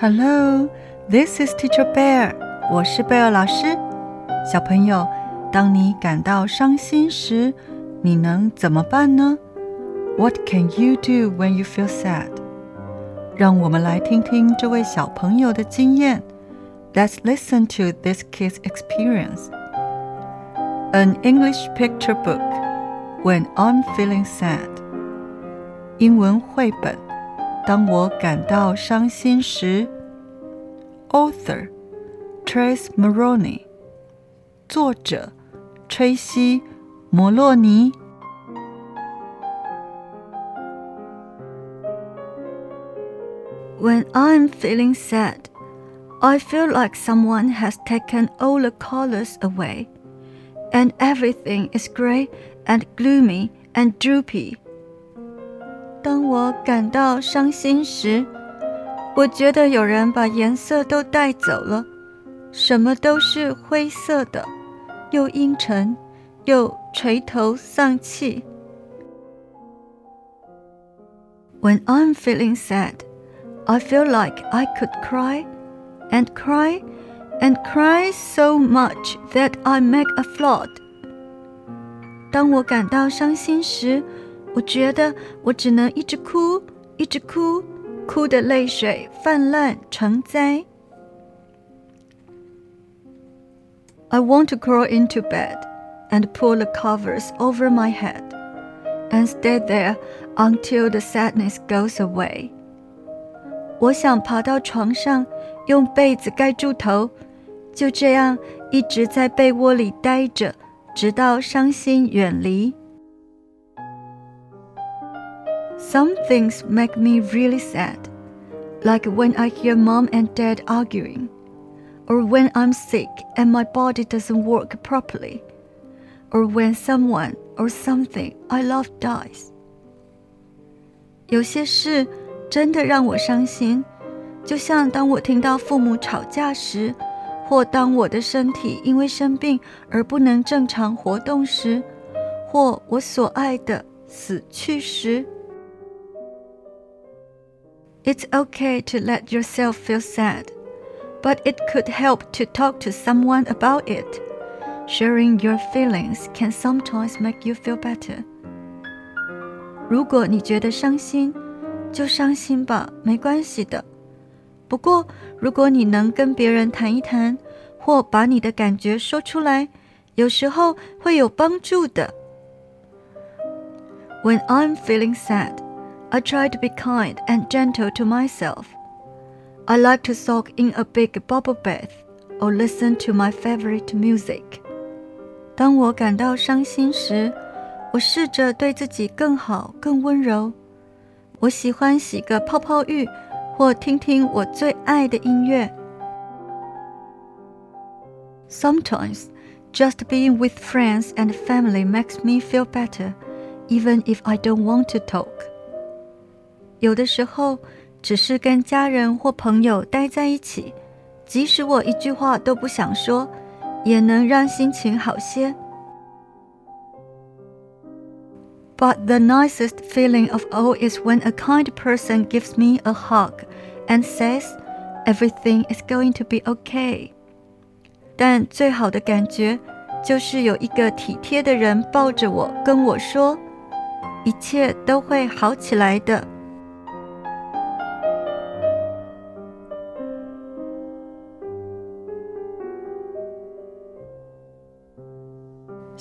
Hello, this is Teacher Bear. 我是贝尔老师。小朋友，当你感到伤心时，你能怎么办呢？What can you do when you feel sad? 让我们来听听这位小朋友的经验。Let's listen to this kid's experience. An English picture book. When I'm feeling sad. 英文绘本。当我感到伤心时。 author Trace Moroney，作者崔西·摩洛尼。When I'm feeling sad, I feel like someone has taken all the colors away, and everything is gray and gloomy and droopy. 当我感到伤心时，我觉得有人把颜色都带走了，什么都是灰色的，又阴沉，又垂头丧气。When I'm feeling sad, I feel like I could cry, and cry, and cry so much that I make a flood. 当我感到伤心时，我觉得我只能一直哭，一直哭。 哭的泪水泛滥成灾。I want to crawl into bed and pull the covers over my head and stay there until the sadness goes away. 我想爬到床上，用被子盖住头，就这样一直在被窝里待着，直到伤心远离。 some things make me really sad, like when I hear mom and dad arguing, or when I'm sick and my body doesn't work properly, or when someone or something I love dies. 有些事真的让我伤心，就像当我听到父母吵架时，或当我的身体因为生病而不能正常活动时，或我所爱的死去时。 it's okay to let yourself feel sad, but it could help to talk to someone about it. Sharing your feelings can sometimes make you feel better. 如果你觉得伤心，就伤心吧，没关系的。不过，如果你能跟别人谈一谈，或把你的感觉说出来，有时候会有帮助的。When I'm feeling sad. I try to be kind and gentle to myself. I like to soak in a big bubble bath or listen to my favorite music. 当我感到伤心时，我试着对自己更好、更温柔。我喜欢洗个泡泡浴，或听听我最爱的音乐。Sometimes, just being with friends and family makes me feel better, even if I don't want to talk. 有的时候，只是跟家人或朋友待在一起，即使我一句话都不想说，也能让心情好些。But the nicest feeling of all is when a kind person gives me a hug and says, "Everything is going to be okay." 但最好的感觉，就是有一个体贴的人抱着我，跟我说，一切都会好起来的。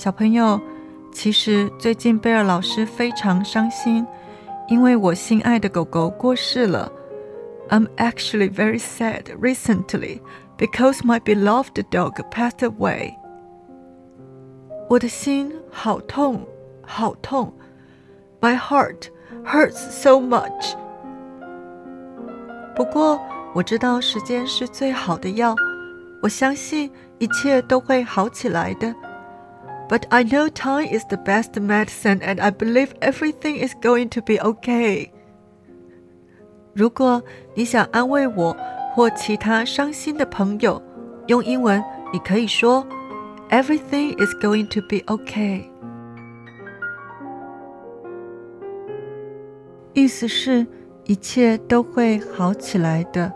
小朋友，其实最近贝尔老师非常伤心，因为我心爱的狗狗过世了。I'm actually very sad recently because my beloved dog passed away. 我的心好痛，好痛。My heart hurts so much. 不过我知道时间是最好的药，我相信一切都会好起来的。But I know time is the best medicine and I believe everything is going to be okay. 如果你想安慰我或其他伤心的朋友，用英文你可以说 Everything is going to be okay。意思是一切都会好起来的。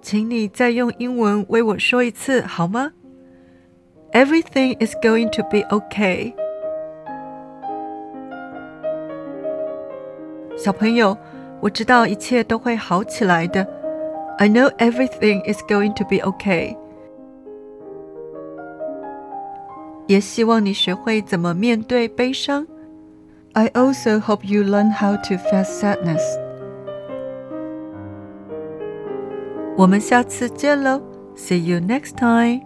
请你再用英文为我说一次好吗 ？Everything is going to be okay。小朋友，我知道一切都会好起来的。I know everything is going to be okay。也希望你学会怎么面对悲伤。I also hope you learn how to face sadness。我们下次见喽，See you next time。